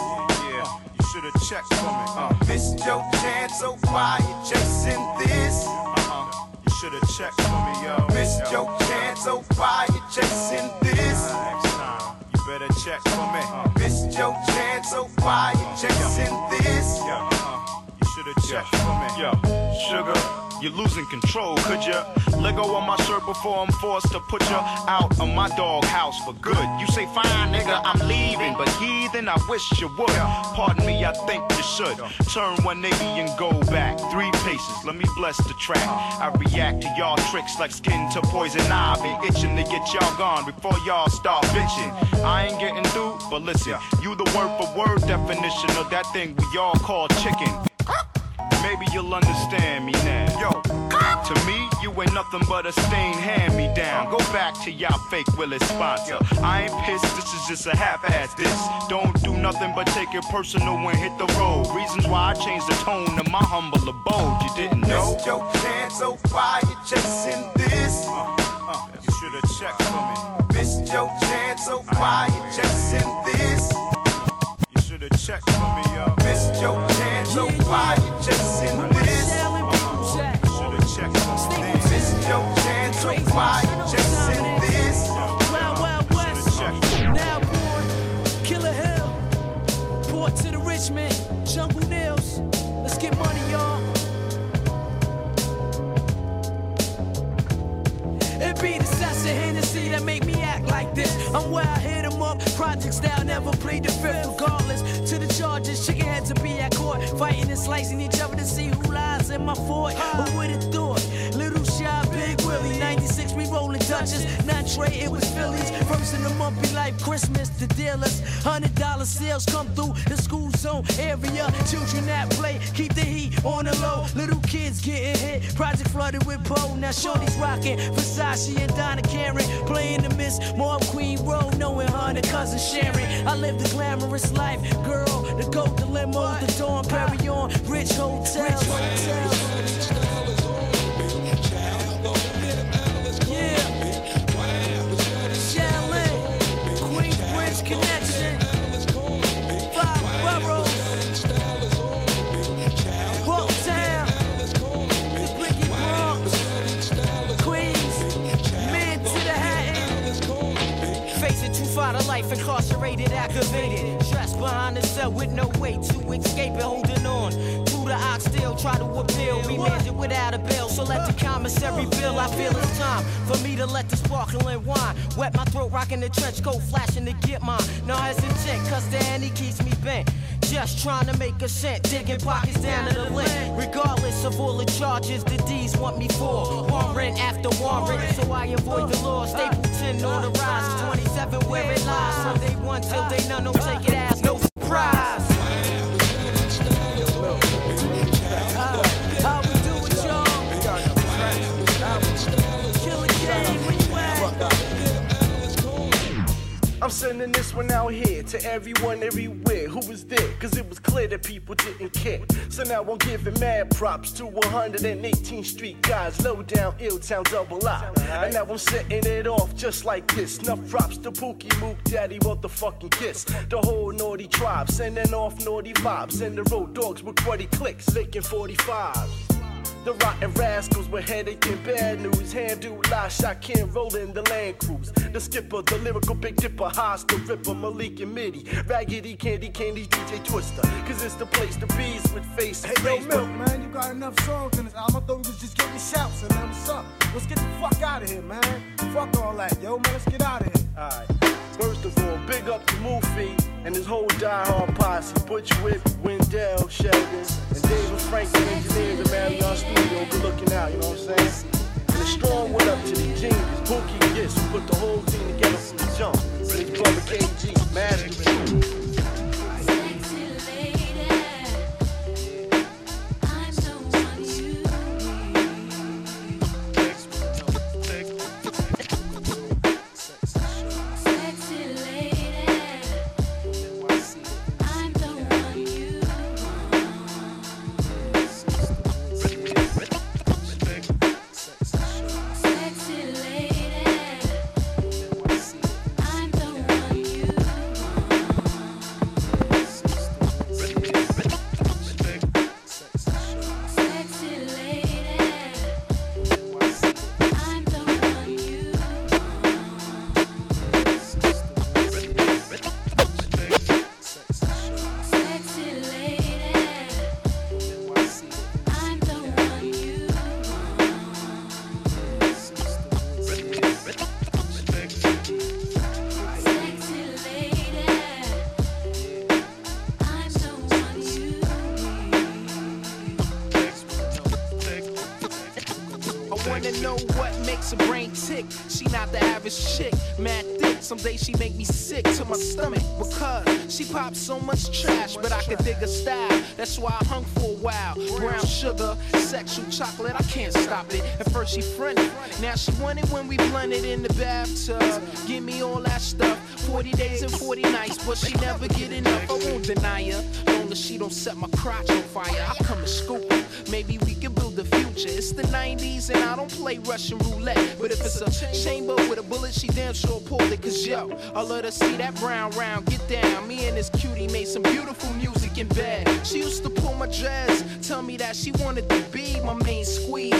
Yeah, you should have checked for me. Uh. Missed your chance, so why you chasing this? Uh-uh. You should have checked for me, yo. Missed your chance, so why you chasing this? Next time, you better check for me. Uh-huh. Missed your chance, so why you chasing this? Uh-huh. You should have checked for me. Yo, sugar, you're losing control. Could you let go of my shirt before I'm forced to put you out of my doghouse for good? You say, fine, nigga, I'm leaving. But heathen, I wish you would. Pardon me, I think you should. Turn 180 and go back three paces. Let me bless the track. I react to y'all tricks like skin to poison ivy. Itching to get y'all gone before y'all start bitching. I ain't getting through, but listen, you the word for word definition of that thing we all call chicken. Maybe you'll understand me now. Yo, to me, you ain't nothing but a stain hand me down. Go back to y'all fake Willis sponsor. I ain't pissed, this is just a half-ass this. Don't do nothing but take it personal and hit the road. Reasons why I changed the tone of my humble abode. You didn't know? Your chance, so why you chasing this? Uh, you should have checked for me. Missed your chance, so why you chasing this? Uh, have oh, uh-huh. checked for me, yo. Missed your chance, so why you chasing this? Should have checked for me. Missed your chance, oh, so why you chasing this? Wild uh-huh. Wild West, now born, Killer Hill, Port to the Richmond, Jungle Nails. Let's get money, y'all. It be the of Hennessy that make me act like this. I'm where I hit 'em up, project style, never plead the fifth, regardless. To the charges, chicken heads to be at court, fighting and slicing each other to see who lies in my fort. Who would have thought? Big Willie, 96, we rolling Dutchess. Not Trey, it was Phillies. First in the month be like Christmas, the dealers. Hundred dollar sales come through the school zone area. Children that play, keep the heat on the low. Little kids getting hit, project flooded with Poe. Now Shorty's rocking Versace and Donna Karen. Playing the Miss Mob Queen Road, knowing her cousin Sharon. I live the glamorous life, girl. The the limo, the dawn, Perry on, rich hotels. life incarcerated, aggravated. Dressed behind the cell with no way to escape it, holding on. To the ox still try to appeal, remanded without a bill. So let the commissary bill. I feel it's time for me to let the sparkling wine wet my throat, rocking the trench coat, flashing to get mine. No hesitant, cause the Annie keeps me bent. Just trying to make a cent, digging pockets down to the lint. Regardless of all the charges the D's want me for. Warrant after warrant, so I avoid the law. Stapleton on the rise, 27 where it lies. From day one till day none, don't take it as I'm sending this one out here to everyone everywhere who was there, cause it was clear that people didn't care. So now I'm giving mad props to 118th Street guys, low down, ill town, double I. And now I'm setting it off just like this. Enough props to Pookie Mook, Daddy, motherfucking kiss. The whole naughty tribe, sending off naughty vibes. And the road dogs with cruddy clicks, licking 45s. The rotten rascals with headache and bad news. Handle lie, shot can roll in the land cruise. The skipper, the lyrical big dipper, the ripper, Malik and Mitty. Raggedy Candy, Candy, DJ Twister. Cause it's the place to be with face Hey, yo, Milk, man, you got enough songs in this album. I thought we was just getting shouts and what's up? Let's get the fuck out of here, man. Fuck all that, yo, man. Let's get out of here. Alright. First of all, big up to Moofy and his whole diehard posse. Butch Whip, Wendell, Sheldon, and David Franklin, engineers at Marion Studio. Good looking out, you know what I'm saying? And a strong one up to the genius, Pookie Gist, who put the whole thing together from the jump. And his brother KG, I now she wanted when we blended in the bathtub. Give me all that stuff. 40 days and 40 nights, but she never get enough. I won't deny her. Long as she don't set my crotch on fire, I come and scoop. Maybe we can build the future. It's the 90s and I don't play Russian roulette. But if it's a chamber with a bullet, she damn sure pulled it. Cause yo, I let her see that brown round. Get down. Me and this cutie made some beautiful music in bed. She used to pull my dress, tell me that she wanted to be my main squeeze.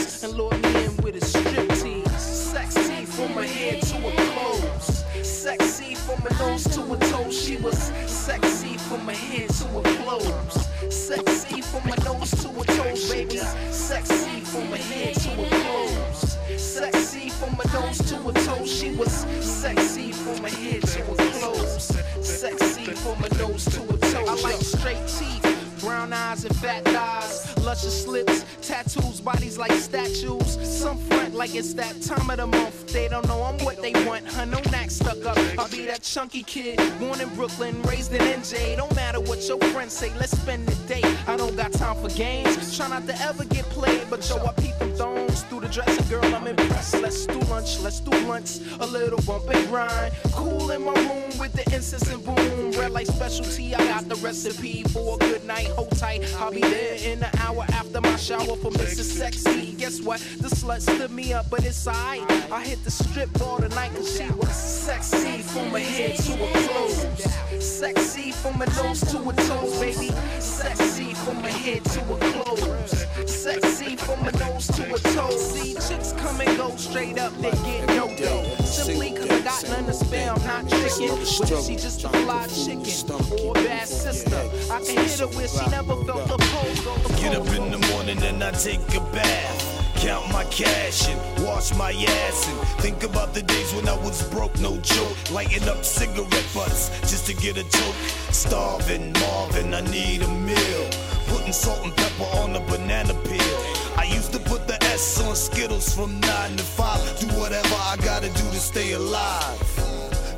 To her toes. I like straight teeth, brown eyes and fat thighs, luscious lips, tattoos, bodies like statues. Some front like it's that time of the month. They don't know I'm what they want. Huh, no knack stuck up. I'll be that chunky kid, born in Brooklyn, raised in NJ. Don't matter what your friends say, let's spend the day. I don't got time for games. Try not to ever get played, but yo, I peep them thongs through the dressing. Girl, I'm impressed. Let's do lunch, let's do lunch. A little bump and grind. Cool in my room with the incense and boom. Red light specialty, I got the recipe for a good night. Hold tight, I'll be there in an hour after my shower for Mrs. Sexy. Guess what? The slut stood me up, but it's alright. I hit the strip all the night cause she was sexy from her head to her clothes. Sexy from her nose to her toes, baby. Sexy from her head to her clothes. Sexy from her nose to her toes. See, chicks come and go straight up, they get no dough. Simply cause got none to spare, I'm not tricking. But if she just a fly chicken or a bad sister, I can hit her where she never felt the pole. Get up in the morning and I take a bath. Count my cash and wash my ass and think about the days when I was broke, no joke. Lighting up cigarette butts just to get a joke. Starving, Marvin, I need a meal. Putting salt and pepper on a banana peel. I used to put the S on Skittles from 9 to 5. Do whatever I gotta do to stay alive.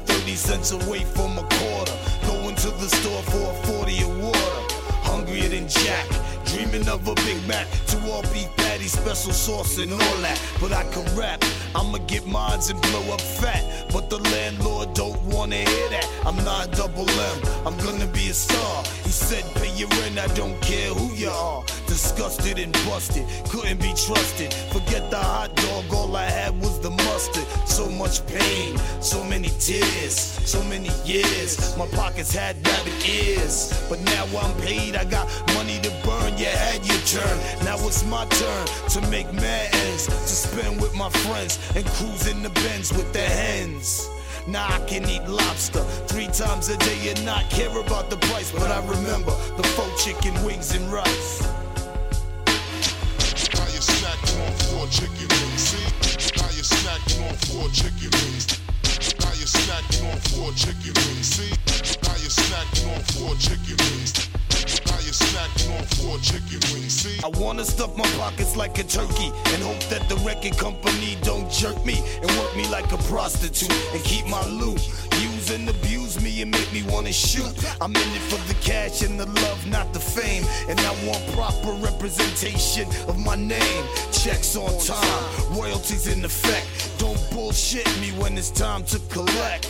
30 cents away from a quarter. Going to the store for a 40 of water. Hungrier than Jack. Dreaming of a Big Mac. Two all beef patty, special sauce and all that. But I can rap. I'ma get mines and blow up fat. But the landlord don't wanna hear that. I'm not double M. I'm gonna be a star. Said, pay your rent. I don't care who you are. Disgusted and busted. Couldn't be trusted. Forget the hot dog. All I had was the mustard. So much pain. So many tears. So many years. My pockets had rabbit ears. But now I'm paid. I got money to burn. You had your turn. Now it's my turn to make mad ends. To spend with my friends and cruise in the Benz with the hens. Now I can eat lobster three times a day and not care about the price. But I remember the faux chicken wings and rice. Now you're snacking on four chicken wings. See? Now you're snacking on four chicken wings. Now you're snacking on four chicken wings. See? Now you're snacking on four chicken wings. Now you're snacking on four chicken wings. See? I wanna stuff my pockets like a turkey and hope that the record company don't jerk me and work me like a prostitute and keep my loot. Use and abuse me and make me wanna shoot. I'm in it for the cash and the love, not the fame. And I want proper representation of my name. Checks on time, royalties in effect. Don't bullshit me when it's time to collect.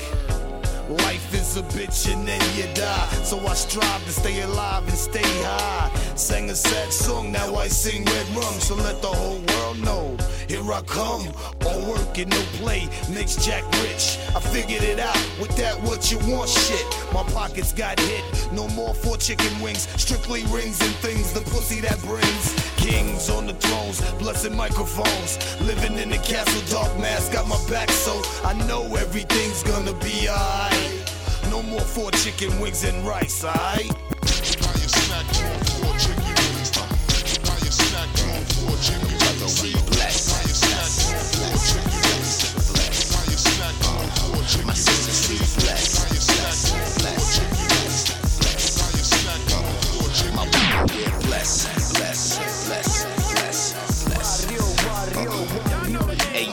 Life is a bitch and then you die. So I strive to stay alive and stay high. Sang a sad song, now I sing red rum. So let the whole world know. Here I come. All work and no play makes Jack rich. I figured it out with that what you want shit. My pockets got hit. No more for chicken wings. Strictly rings and things. The pussy that brings. Kings on the thrones, blessing microphones. Living in the castle, dark mask got my back, so I know everything's gonna be alright. No more four chicken wings and rice, alright? Now you're snacking on four chicken wings. Now you're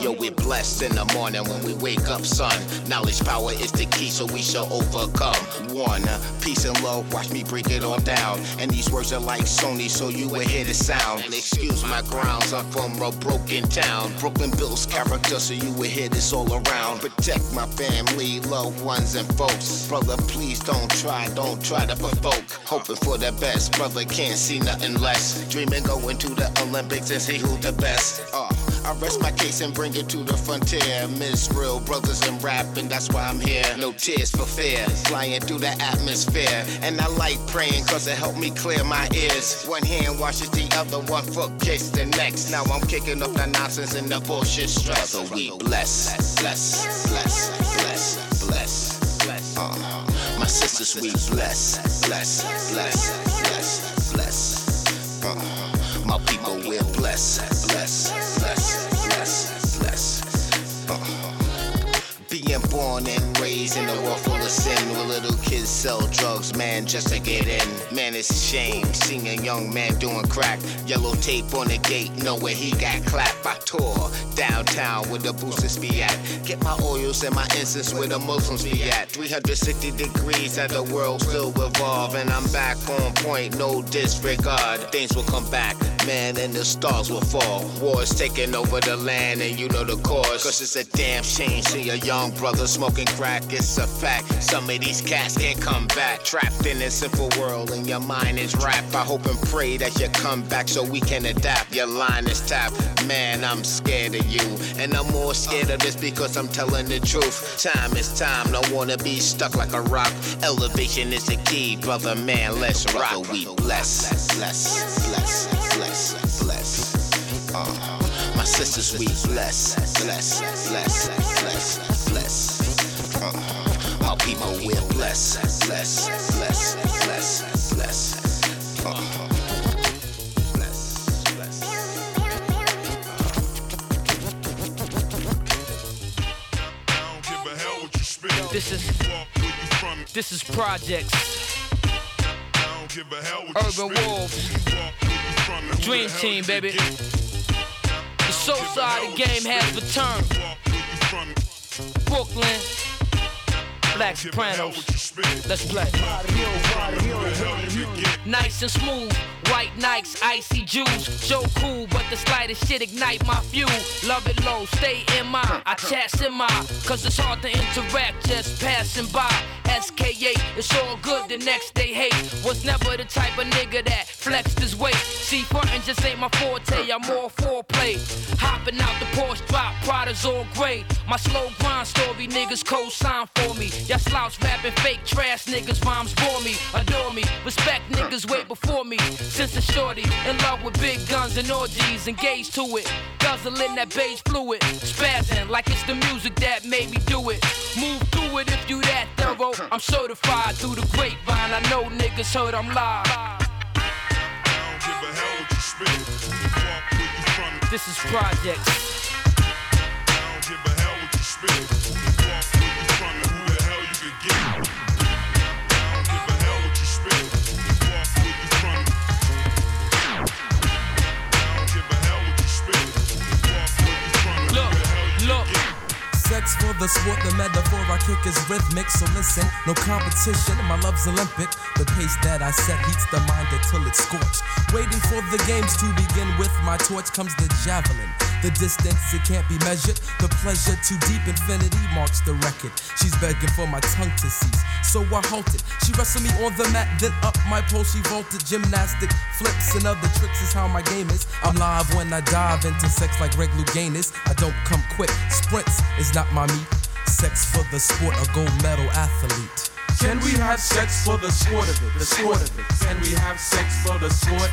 yo, we're blessed in the morning when we wake up, son. Knowledge power is the key, so we shall overcome. One, uh, peace and love, watch me break it all down. And these words are like Sony, so you will hear the sound. And excuse my grounds, I'm from a broken town. Brooklyn builds character, so you will hear this all around. Protect my family, loved ones, and folks. Brother, please don't try, don't try to provoke. Hoping for the best, brother can't see nothing less. Dreaming going to the Olympics and see who the best. Uh, I rest my case and bring it to the frontier. Miss real brothers in rap, and that's why I'm here. No tears for fear, flying through the atmosphere. And I like praying, cause it helped me clear my ears. One hand washes the other, one foot kicks the next. Now I'm kicking off the nonsense and the bullshit stress. So we bless, bless, bless, bless, bless. Uh, my sisters, we bless, bless, bless, bless, bless. Uh, my people, we're blessed, and raised in a world full of sin where little kids sell drugs, man, just to get in. Man, it's a shame seeing a young man doing crack. Yellow tape on the gate, know where he got clapped. I tour downtown where the boosters be at. Get my oils and my incense where the Muslims be at. 360 degrees that the world still revolve, and I'm back on point, no disregard. Things will come back, man, and the stars will fall. Wars taking over the land, and you know the cause. Cause it's a damn shame see a young brother smoking crack. It's a fact. Some of these cats can't come back. Trapped in a simple world, and your mind is rap. I hope and pray that you come back so we can adapt. Your line is tapped. Man, I'm scared of you. And I'm more scared of this because I'm telling the truth. Time is time, don't wanna be stuck like a rock. Elevation is the key, brother man, let's rock. We bless, bless, bless, bless, bless. Uh, my sisters, we bless, bless, bless, bless, bless. Emo, we're blessed, blessed, blessed, blessed, blessed. Uh-huh. This is this is projects. Urban Wolf. Dream team, baby. The soul side of the game has returned. Brooklyn. Black Sopranos. Let's play. Nice and smooth. White Nikes, icy juice. So cool, but the slightest shit ignite my fuel. Love it low, stay in my. I chats in my. Cause it's hard to interact just passing by. SK8, it's all good, the next day hate. Was never the type of nigga that flexed his weight. See, frontin' just ain't my forte, I'm all foreplay. Hopping out the Porsche drop, Prada's all gray. My slow grind story, niggas co-sign for me. Y'all slouch rapping fake trash niggas, rhymes bore me, adore me. Respect niggas way before me. Since a shorty, in love with big guns and orgies, engaged to it. Guzzling that beige fluid, spazzing like it's the music that made me do it. Move through it if you that thorough. I'm certified through the grapevine. I know niggas heard I'm live. This is projects. For the sport, the metaphor I kick is rhythmic. So listen, no competition, my love's Olympic. The pace that I set heats the mind until it's scorched. Waiting for the games to begin with my torch comes the javelin. The distance, it can't be measured. The pleasure to deep infinity marks the record. She's begging for my tongue to cease, so I halted. She wrestled me on the mat, then up my pole she vaulted. Gymnastic flips and other tricks is how my game is. I'm live when I dive into sex like Greg Louganis. I don't come quick, sprints is not my meat. Sex for the sport, a gold medal athlete. Can we have sex for the sport of it? The sport of it. Can we have sex for the sport?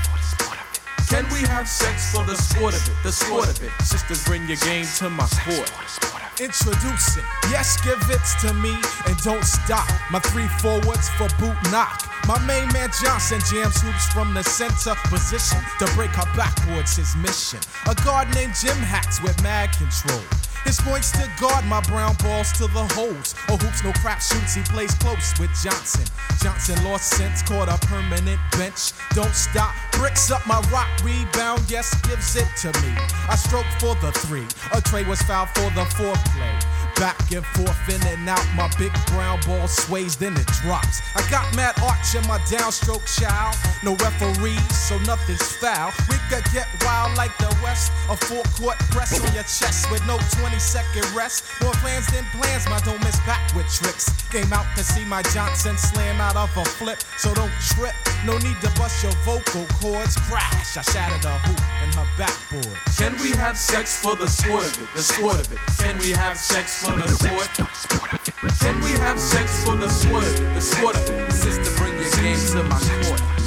Can we have sex for the sport of it? The sport of it. Sisters, bring your game to my court. Introducing, yes, give it to me and don't stop. My three forwards for boot knock. My main man Johnson jams hoops from the center position to break her backwards His mission. A guard named Jim Hacks with mad control. His points to guard my brown balls to the holes. Or hoops, no crap shoots, he plays close with Johnson. Johnson lost sense, caught a permanent bench. Don't stop, bricks up my rock rebound, yes, gives it to me. I stroke for the three. A trade was fouled for the foreplay. Back and forth, in and out, my big brown ball sways, then it drops. I got mad arch in my downstroke child. No referees, so nothing's foul. We could get wild like the West. A four court press on your chest with no 20 second rest. More plans than plans, my don't miss back with tricks. Came out to see my Johnson slam out of a flip, so don't trip. No need to bust your vocal cords. Crash, I shattered a hoop in her backboard. Can we have sex for the sport of it? The sport of it. Can we have sex for the sport? Can we have sex for the sport? The it. Sister, bring your game to my court.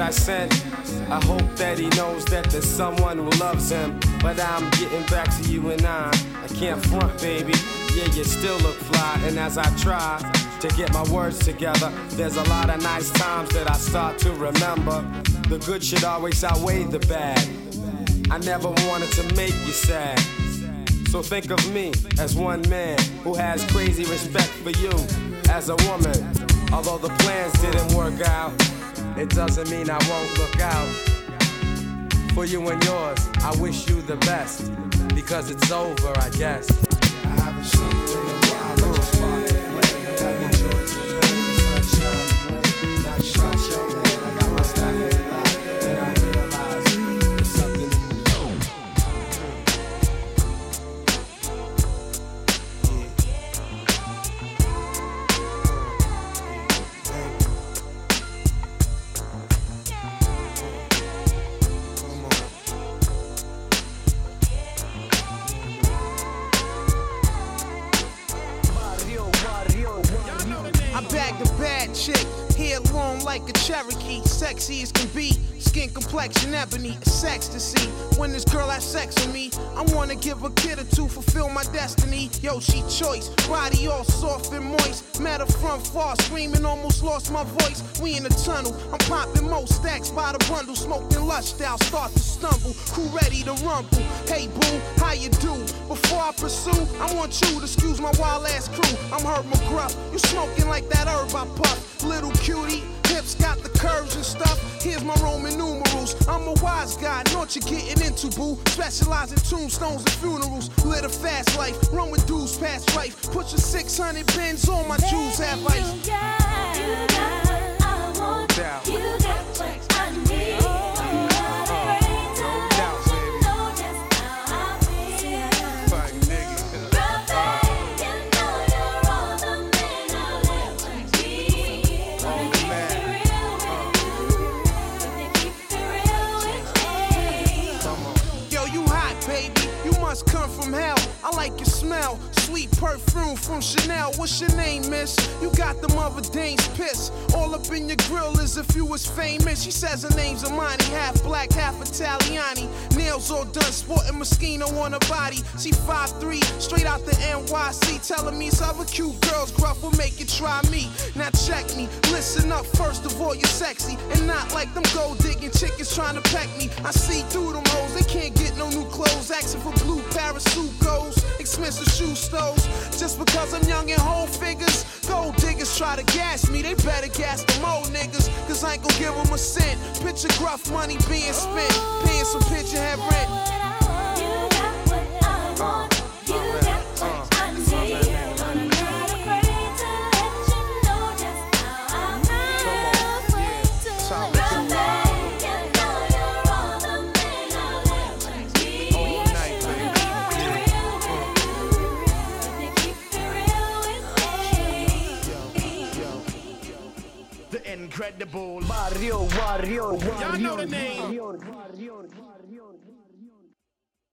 That I sent? I hope that he knows that there's someone who loves him. But I'm getting back to you and I. I can't front, baby. Yeah, you still look fly. And as I try to get my words together, there's a lot of nice times that I start to remember. The good should always outweigh the bad. I never wanted to make you sad. So think of me as one man who has crazy respect for you as a woman. Although the plans didn't work out, it doesn't mean I won't look out for you and yours. I wish you the best because it's over, I guess. She choice, body all soft and moist. Met her front far, screaming, almost lost my voice. We in the tunnel, I'm popping most stacks by the bundle, smoking lush style, start to stumble. Crew ready to rumble. Hey boo, how you do? Before I pursue, I want you to excuse my wild ass crew. I'm Herb McGruff, you smoking like that herb I puff. Little cutie, hips got the curves and stuff. Here's my Roman numerals. I'm a wise guy, know what you're getting into, boo. Specialize in tombstones and funerals. Live a fast life, run with dudes past life. Put your 600 bins on my jewels, have ice. Yo, Sweet perfume from Chanel. What's your name, miss? You got them other dames pissed. All up in your grill as if you was famous. She says her name's Amani, half black, half Italiani. Nails all done, sporting Moschino on her body. She 5'3, straight out the NYC. Telling me some other cute girls, gruff will make you try me. Now check me, listen up, first of all, you're sexy. And not like them gold digging chickens trying to peck me. I see through them hoes, they can't get no new clothes. Asking for blue parachute goes, expensive shoe Just because I'm young and whole figures. Gold diggers try to gas me, they better gas them old niggas. Cause I ain't gon' give them a cent. Picture gruff money being spent, paying some picture head rent. The incredible Mario, Mario, Y'all know the name.